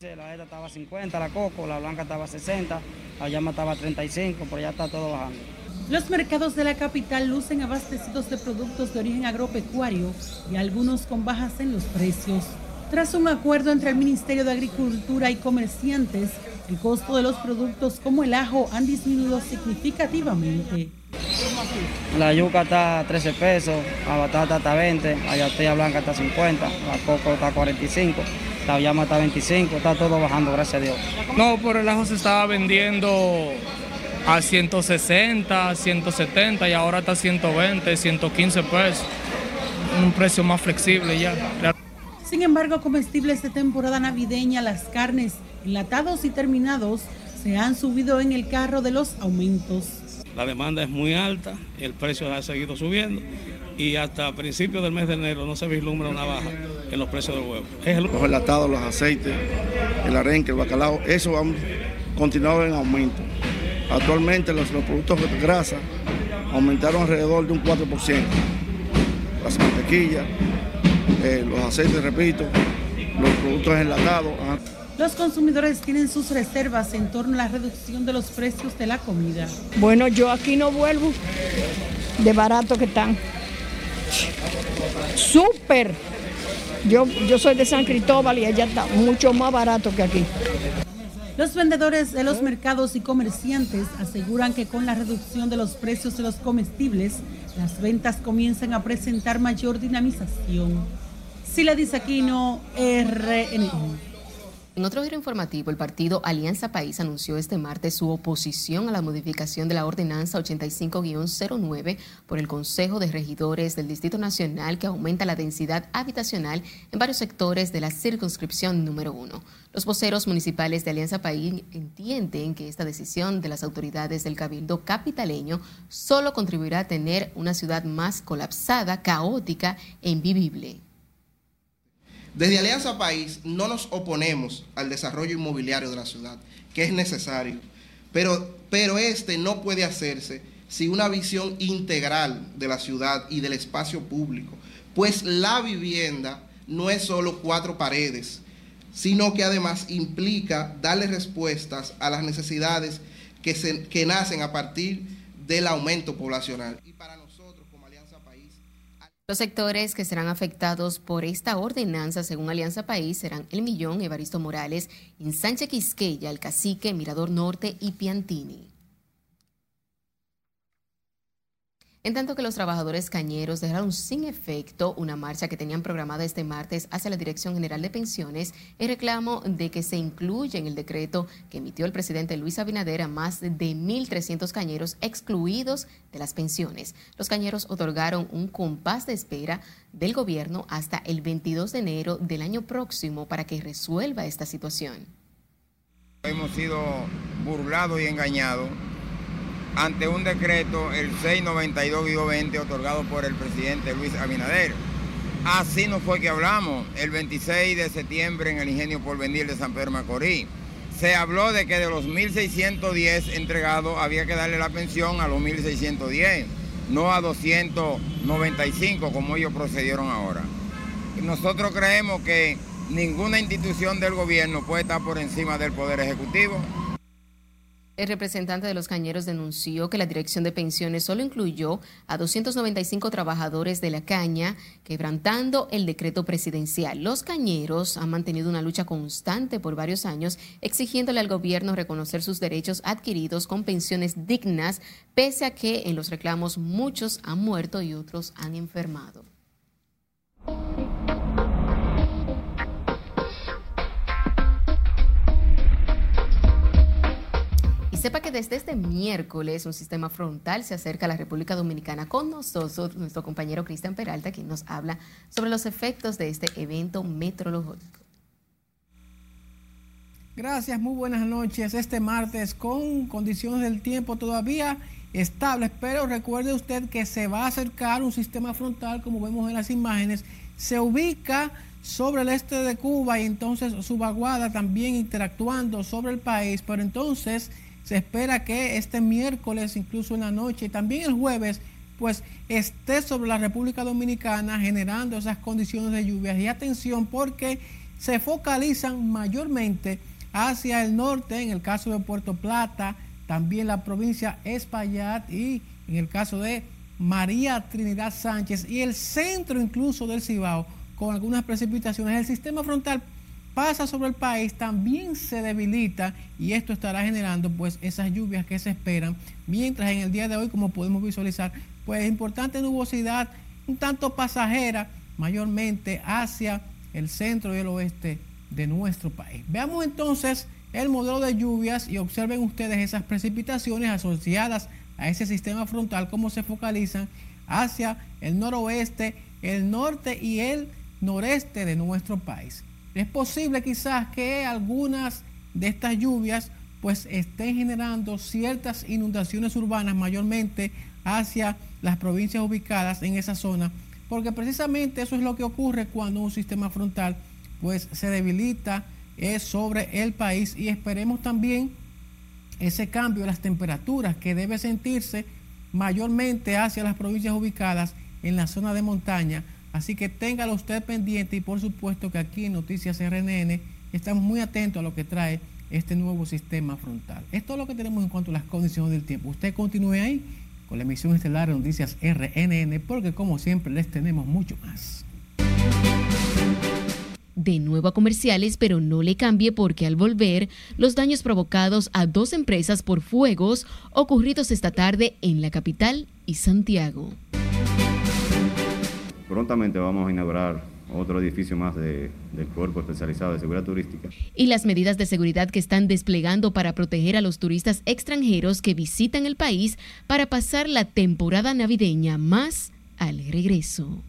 La esta estaba 50, la coco, la blanca estaba 60, la llama estaba 35, pero ya está todo bajando. Los mercados de la capital lucen abastecidos de productos de origen agropecuario y algunos con bajas en los precios. Tras un acuerdo entre el Ministerio de Agricultura y comerciantes, el costo de los productos como el ajo han disminuido significativamente. La yuca está a 13 pesos, la batata está a 20, la yatella blanca está a 50, la coco está a 45, la llama está a 25, está todo bajando, gracias a Dios. No, por el ajo se estaba vendiendo a 160, 170 y ahora está a 120, 115 pesos. Un precio más flexible ya. Sin embargo, comestibles de temporada navideña, las carnes, enlatados y terminados se han subido en el carro de los aumentos. La demanda es muy alta, el precio ha seguido subiendo y hasta principios del mes de enero no se vislumbra una baja. en los precios del huevo. Los enlatados, los aceites, el arenque, el bacalao, eso han continuado en aumento. Actualmente los, productos de grasa aumentaron alrededor de un 4%. Las mantequillas, eh, los aceites, repito, los productos enlatados. Los consumidores tienen sus reservas en torno a la reducción de los precios de la comida. Bueno, yo aquí no vuelvo de barato que están. Súper. Yo, yo soy de San Cristóbal y allá está mucho más barato que aquí. Los vendedores de los mercados y comerciantes aseguran que con la reducción de los precios de los comestibles, las ventas comienzan a presentar mayor dinamización. Sila Aquino, RNN. En otro giro informativo, el partido Alianza País anunció este martes su oposición a la modificación de la ordenanza 85-09 por el Consejo de Regidores del Distrito Nacional que aumenta la densidad habitacional en varios sectores de la circunscripción número uno. Los voceros municipales de Alianza País entienden que esta decisión de las autoridades del Cabildo capitaleño solo contribuirá a tener una ciudad más colapsada, caótica e invivible. Desde Alianza País no nos oponemos al desarrollo inmobiliario de la ciudad, que es necesario, pero, pero este no puede hacerse sin una visión integral de la ciudad y del espacio público, pues la vivienda no es solo cuatro paredes, sino que además implica darle respuestas a las necesidades que, se, que nacen a partir del aumento poblacional. Los sectores que serán afectados por esta ordenanza, según Alianza País, serán El Millón, Evaristo Morales, Ensanche Quisqueya, El Cacique, Mirador Norte y Piantini. En tanto que los trabajadores cañeros dejaron sin efecto una marcha que tenían programada este martes hacia la Dirección General de Pensiones en reclamo de que se incluya en el decreto que emitió el presidente Luis Abinader a más de 1.300 cañeros excluidos de las pensiones. Los cañeros otorgaron un compás de espera del gobierno hasta el 22 de enero del año próximo para que resuelva esta situación. Hemos sido burlados y engañados ante un decreto, el 692-20, otorgado por el presidente Luis Abinader. Así nos fue que hablamos el 26 de septiembre en el Ingenio Porvenir de San Pedro Macorís. Se habló de que de los 1.610 entregados había que darle la pensión a los 1.610, no a 295 como ellos procedieron ahora. Nosotros creemos que ninguna institución del gobierno puede estar por encima del Poder Ejecutivo. El representante de los cañeros denunció que la dirección de pensiones solo incluyó a 295 trabajadores de la caña, quebrantando el decreto presidencial. Los cañeros han mantenido una lucha constante por varios años, exigiéndole al gobierno reconocer sus derechos adquiridos con pensiones dignas, pese a que en los reclamos muchos han muerto y otros han enfermado. Sepa que desde este miércoles un sistema frontal se acerca a la República Dominicana con nosotros, nuestro compañero Cristian Peralta, quien nos habla sobre los efectos de este evento meteorológico. Gracias, muy buenas noches. Este martes con condiciones del tiempo todavía estables, pero recuerde usted que se va a acercar un sistema frontal, como vemos en las imágenes, se ubica sobre el este de Cuba y entonces su vaguada también interactuando sobre el país, pero entonces se espera que este miércoles, incluso en la noche y también el jueves, pues esté sobre la República Dominicana generando esas condiciones de lluvias. Y atención porque se focalizan mayormente hacia el norte, en el caso de Puerto Plata, también la provincia Espaillat y en el caso de María Trinidad Sánchez y el centro incluso del Cibao con algunas precipitaciones. El sistema frontal pasa sobre el país también se debilita y esto estará generando pues esas lluvias que se esperan, mientras en el día de hoy como podemos visualizar pues importante nubosidad un tanto pasajera mayormente hacia el centro y el oeste de nuestro país. Veamos entonces el modelo de lluvias y observen ustedes esas precipitaciones asociadas a ese sistema frontal, cómo se focalizan hacia el noroeste, el norte y el noreste de nuestro país. Es posible quizás que algunas de estas lluvias pues estén generando ciertas inundaciones urbanas mayormente hacia las provincias ubicadas en esa zona porque precisamente eso es lo que ocurre cuando un sistema frontal pues se debilita es sobre el país y esperemos también ese cambio de las temperaturas que debe sentirse mayormente hacia las provincias ubicadas en la zona de montaña. Así que téngalo usted pendiente y por supuesto que aquí en Noticias RNN estamos muy atentos a lo que trae este nuevo sistema frontal. Esto es lo que tenemos en cuanto a las condiciones del tiempo. Usted continúe ahí con la emisión estelar de Noticias RNN porque como siempre les tenemos mucho más. De nuevo a comerciales, pero no le cambie porque al volver, los daños provocados a dos empresas por fuegos ocurridos esta tarde en la capital y Santiago. Prontamente vamos a inaugurar otro edificio más de, del Cuerpo Especializado de Seguridad Turística. Y las medidas de seguridad que están desplegando para proteger a los turistas extranjeros que visitan el país para pasar la temporada navideña más al regreso.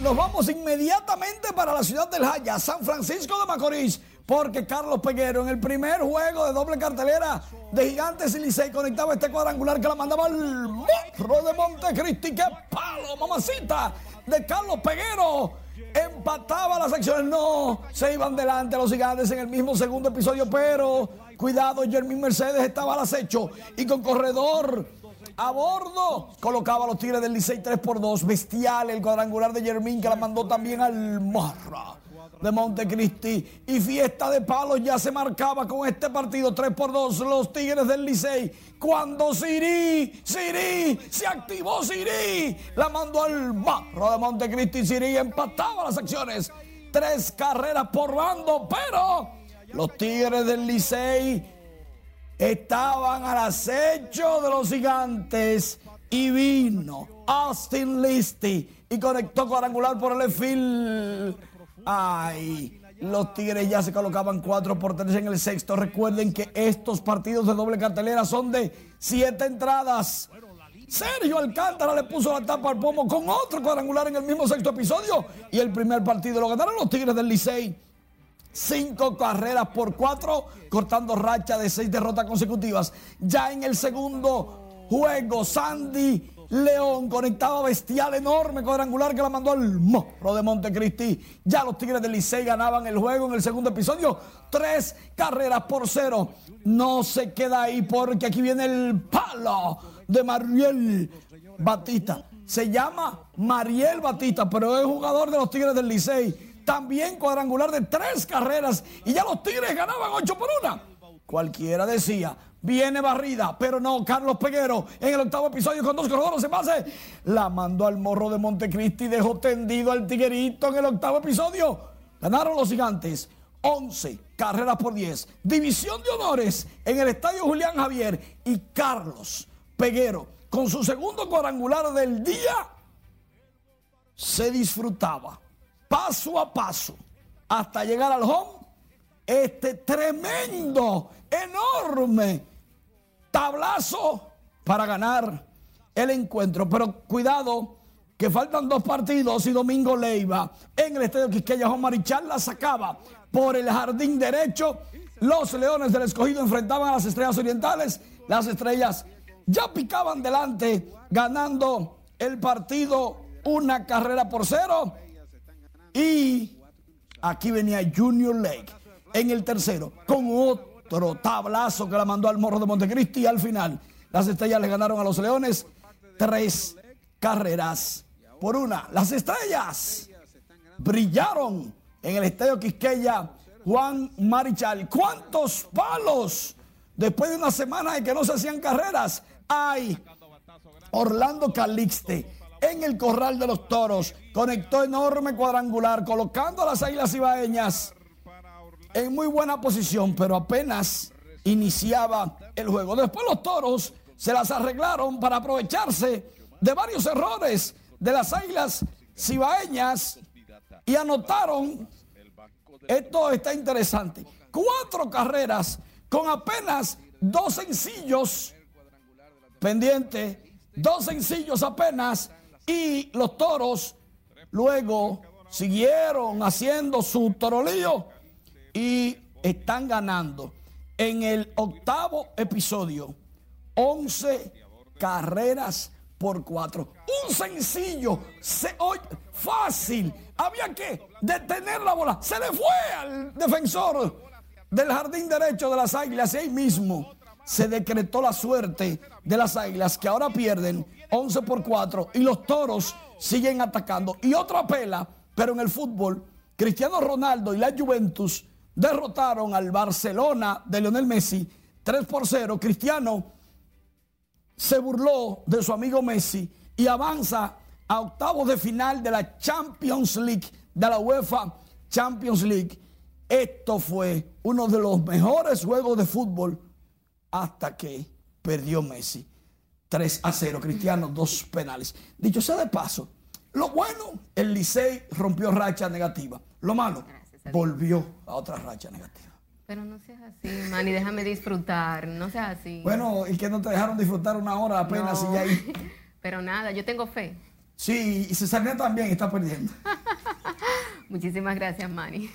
Nos vamos inmediatamente para la ciudad del Jaya, San Francisco de Macorís, porque Carlos Peguero en el primer juego de doble cartelera de Gigantes y conectaba este cuadrangular que la mandaba al morro de Montecristi. ¡Qué palo, mamacita! De Carlos Peguero. Empataba las acciones, no, se iban delante los gigantes en el mismo segundo episodio, pero cuidado, Jermín Mercedes estaba al acecho y con corredor a bordo. Colocaba a los Tigres del Licey 3 por 2. Bestial el cuadrangular de Jermín que la mandó también al Morra de Montecristi. Y fiesta de palos ya se marcaba con este partido 3 por 2. Los Tigres del Licey. Cuando Siri, Siri, se activó Siri. La mandó al Morra de Montecristi. Siri empataba las acciones. Tres carreras por bando, pero los Tigres del Licey estaban al acecho de los gigantes y vino Austin Listy y conectó cuadrangular por el fil. Ay, los Tigres ya se colocaban 4 por 3 en el sexto. Recuerden que estos partidos de doble cartelera son de 7 entradas. Sergio Alcántara le puso la tapa al pomo con otro cuadrangular en el mismo sexto episodio y el primer partido lo ganaron los Tigres del Licey. Cinco carreras por cuatro, cortando racha de seis derrotas consecutivas. Ya en el segundo juego, Sandy León conectaba bestial enorme cuadrangular que la mandó al morro de Montecristi. Ya los Tigres del Licey ganaban el juego en el segundo episodio. Tres carreras por cero. No se queda ahí porque aquí viene el palo de Mariel Batista. Se llama Mariel Batista, pero es jugador de los Tigres del Licey también cuadrangular de tres carreras y ya los Tigres ganaban ocho por una. Cualquiera decía, viene barrida, pero no, Carlos Peguero en el octavo episodio con dos corredores se pase, la mandó al morro de Montecristi y dejó tendido al tiguerito en el octavo episodio. Ganaron los gigantes. 11 carreras por 10. División de honores en el estadio Julián Javier y Carlos Peguero con su segundo cuadrangular del día se disfrutaba paso a paso hasta llegar al home este tremendo, enorme tablazo para ganar el encuentro. Pero cuidado, que faltan dos partidos y Domingo Leiva en el estadio Quisqueya Juan Marichal la sacaba por el jardín derecho. Los Leones del Escogido enfrentaban a las Estrellas Orientales. Las Estrellas ya picaban delante, ganando el partido una carrera por cero. Y aquí venía Junior Lake en el tercero con otro tablazo que la mandó al morro de Montecristi y al final las estrellas le ganaron a los leones tres carreras por una. Las estrellas brillaron en el estadio Quisqueya Juan Marichal. ¿Cuántos palos después de una semana de que no se hacían carreras? Hay Orlando Calixte en el corral de los toros. Conectó enorme cuadrangular, colocando a las águilas ibaeñas en muy buena posición, pero apenas iniciaba el juego. Después los toros se las arreglaron para aprovecharse de varios errores de las águilas cibaeñas y anotaron. Esto está interesante. Cuatro carreras con apenas dos sencillos pendientes, dos sencillos apenas Y los toros luego siguieron haciendo su torolío y están ganando. En el octavo episodio, 11 carreras por 4. Un sencillo, se, oye, fácil. Había que detener la bola. Se le fue al defensor del jardín derecho de las águilas ahí mismo se decretó la suerte de las águilas que ahora pierden 11 por 4 y los toros siguen atacando. Y otra pela, pero en el fútbol, Cristiano Ronaldo y la Juventus derrotaron al Barcelona de Lionel Messi 3 por 0. Cristiano se burló de su amigo Messi y avanza a octavos de final de la Champions League, de la UEFA Champions League. Esto fue uno de los mejores juegos de fútbol hasta que perdió Messi. 3 a 0, Cristiano, dos penales. Dicho sea de paso, lo bueno, el Licey rompió racha negativa. Lo malo, volvió a otra racha negativa. Pero no seas así, Manny, déjame disfrutar, no seas así. Bueno, y que no te dejaron disfrutar una hora apenas y ya ahí. Pero nada, yo tengo fe. Sí, y Cesarina también está perdiendo. Muchísimas gracias, Manny.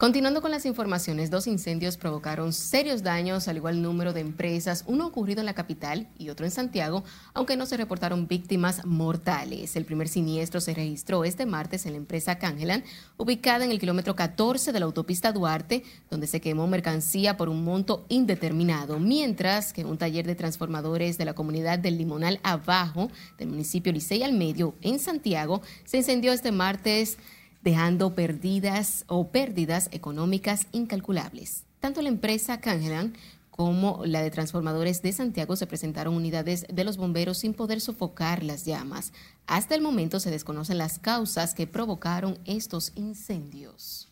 Continuando con las informaciones, dos incendios provocaron serios daños al igual número de empresas, uno ocurrido en la capital y otro en Santiago, aunque no se reportaron víctimas mortales. El primer siniestro se registró este martes en la empresa Cangelan, ubicada en el kilómetro 14 de la autopista Duarte, donde se quemó mercancía por un monto indeterminado, mientras que un taller de transformadores de la comunidad del Limonal Abajo, del municipio Licey al Medio, en Santiago, se incendió este martes dejando perdidas o pérdidas económicas incalculables. Tanto la empresa Cangelan como la de transformadores de Santiago se presentaron unidades de los bomberos sin poder sofocar las llamas. Hasta el momento se desconocen las causas que provocaron estos incendios.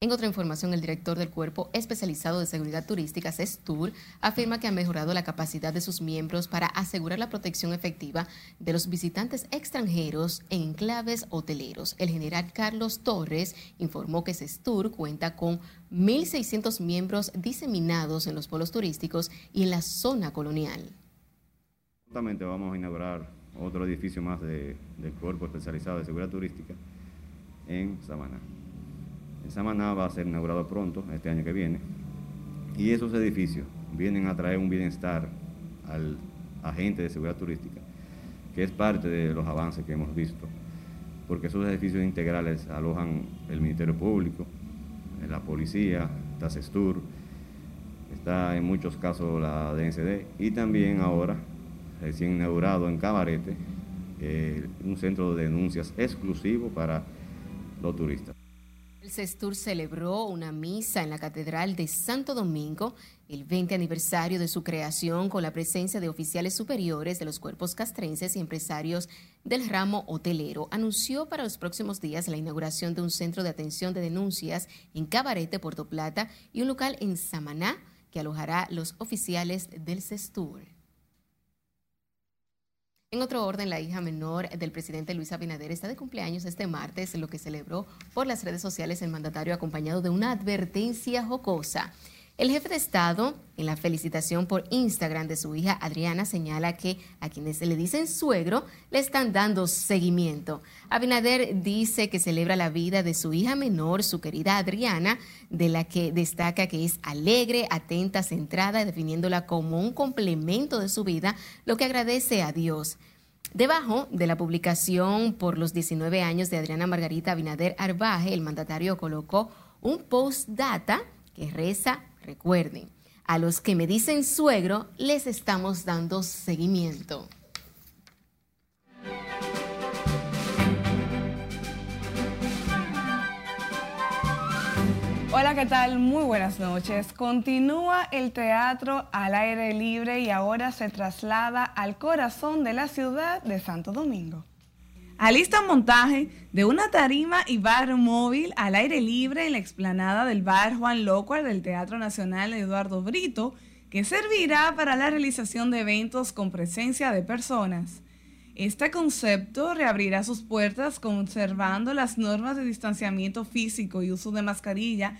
En otra información, el director del Cuerpo Especializado de Seguridad Turística, CESTUR, afirma que ha mejorado la capacidad de sus miembros para asegurar la protección efectiva de los visitantes extranjeros en enclaves hoteleros. El general Carlos Torres informó que CESTUR cuenta con 1.600 miembros diseminados en los polos turísticos y en la zona colonial. Justamente vamos a inaugurar otro edificio más del Cuerpo Especializado de Seguridad Turística en Samaná. Samaná va a ser inaugurado pronto, este año que viene, y esos edificios vienen a traer un bienestar al agente de seguridad turística, que es parte de los avances que hemos visto, porque esos edificios integrales alojan el Ministerio Público, la policía, está CESTUR, está en muchos casos la DNCD y también ahora, recién inaugurado en Cabarete, eh, un centro de denuncias exclusivo para los turistas. El CESTUR celebró una misa en la Catedral de Santo Domingo, el 20 aniversario de su creación, con la presencia de oficiales superiores de los cuerpos castrenses y empresarios del ramo hotelero. Anunció para los próximos días la inauguración de un centro de atención de denuncias en Cabarete, Puerto Plata, y un local en Samaná que alojará los oficiales del CESTUR. En otro orden, la hija menor del presidente Luis Abinader está de cumpleaños este martes, lo que celebró por las redes sociales el mandatario acompañado de una advertencia jocosa. El jefe de Estado, en la felicitación por Instagram de su hija Adriana, señala que a quienes le dicen suegro le están dando seguimiento. Abinader dice que celebra la vida de su hija menor, su querida Adriana, de la que destaca que es alegre, atenta, centrada, definiéndola como un complemento de su vida, lo que agradece a Dios. Debajo de la publicación por los 19 años de Adriana Margarita Abinader Arbaje, el mandatario colocó un post-data que reza Recuerden, a los que me dicen suegro les estamos dando seguimiento. Hola, ¿qué tal? Muy buenas noches. Continúa el teatro al aire libre y ahora se traslada al corazón de la ciudad de Santo Domingo. Alista montaje de una tarima y bar móvil al aire libre en la explanada del bar Juan Locuar del Teatro Nacional Eduardo Brito, que servirá para la realización de eventos con presencia de personas. Este concepto reabrirá sus puertas conservando las normas de distanciamiento físico y uso de mascarilla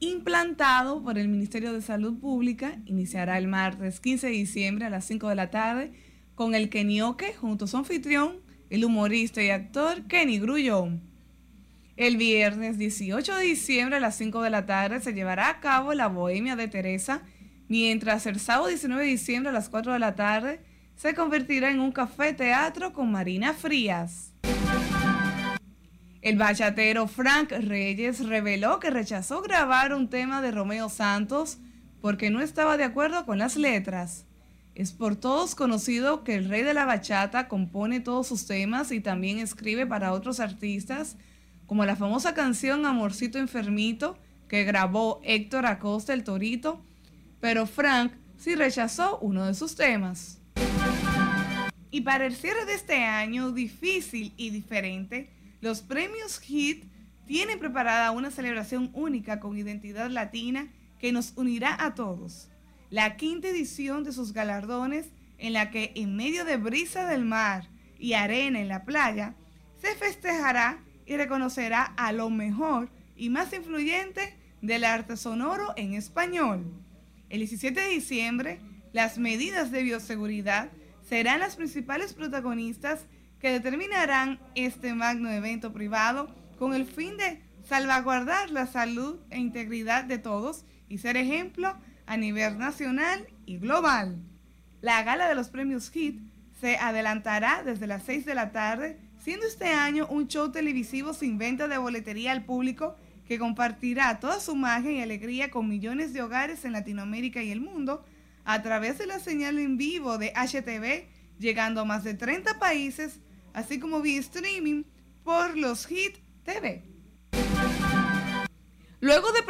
implantado por el Ministerio de Salud Pública. Iniciará el martes 15 de diciembre a las 5 de la tarde con el Kenioque junto a su anfitrión, el humorista y actor Kenny Grullón. El viernes 18 de diciembre a las 5 de la tarde se llevará a cabo la Bohemia de Teresa, mientras el sábado 19 de diciembre a las 4 de la tarde se convertirá en un café teatro con Marina Frías. El bachatero Frank Reyes reveló que rechazó grabar un tema de Romeo Santos porque no estaba de acuerdo con las letras. Es por todos conocido que el rey de la bachata compone todos sus temas y también escribe para otros artistas, como la famosa canción Amorcito Enfermito que grabó Héctor Acosta el Torito, pero Frank sí rechazó uno de sus temas. Y para el cierre de este año difícil y diferente, los premios HIT tienen preparada una celebración única con identidad latina que nos unirá a todos. La quinta edición de sus galardones en la que en medio de brisa del mar y arena en la playa, se festejará y reconocerá a lo mejor y más influyente del arte sonoro en español. El 17 de diciembre, las medidas de bioseguridad serán las principales protagonistas que determinarán este magno evento privado con el fin de salvaguardar la salud e integridad de todos y ser ejemplo a nivel nacional y global. La gala de los premios HIT se adelantará desde las 6 de la tarde, siendo este año un show televisivo sin venta de boletería al público que compartirá toda su magia y alegría con millones de hogares en Latinoamérica y el mundo a través de la señal en vivo de HTV, llegando a más de 30 países, así como vía streaming por los HIT TV.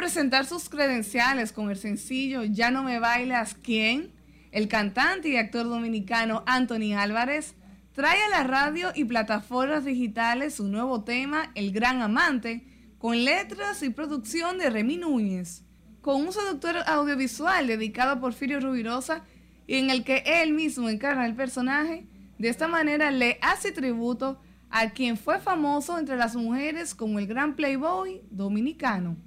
Presentar sus credenciales con el sencillo Ya no me bailas, ¿quién? El cantante y actor dominicano Anthony Álvarez trae a la radio y plataformas digitales su nuevo tema, El Gran Amante, con letras y producción de Remy Núñez, con un seductor audiovisual dedicado a Porfirio Rubirosa y en el que él mismo encarna el personaje, de esta manera le hace tributo a quien fue famoso entre las mujeres como el gran playboy dominicano.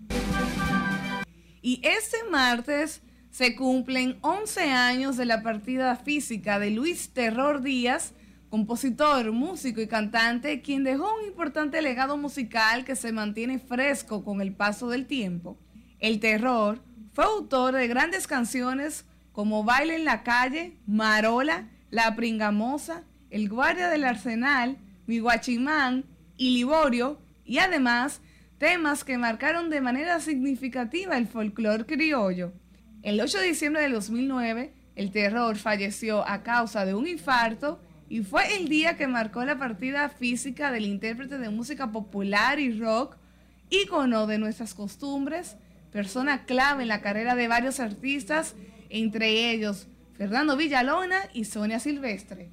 Y este martes se cumplen 11 años de la partida física de Luis Terror Díaz, compositor, músico y cantante, quien dejó un importante legado musical que se mantiene fresco con el paso del tiempo. El Terror fue autor de grandes canciones como Baile en la calle, Marola, La Pringamosa, El Guardia del Arsenal, Mi Guachimán y Liborio, y además temas que marcaron de manera significativa el folclore criollo. El 8 de diciembre de 2009, el terror falleció a causa de un infarto y fue el día que marcó la partida física del intérprete de música popular y rock, ícono de nuestras costumbres, persona clave en la carrera de varios artistas, entre ellos Fernando Villalona y Sonia Silvestre.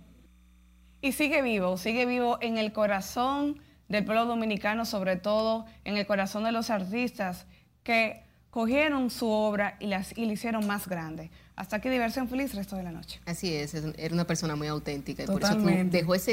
Y sigue vivo, sigue vivo en el corazón del pueblo dominicano, sobre todo en el corazón de los artistas que cogieron su obra y, las, y la hicieron más grande. Hasta aquí diversión feliz resto de la noche. Así es, era una persona muy auténtica y por eso dejó ese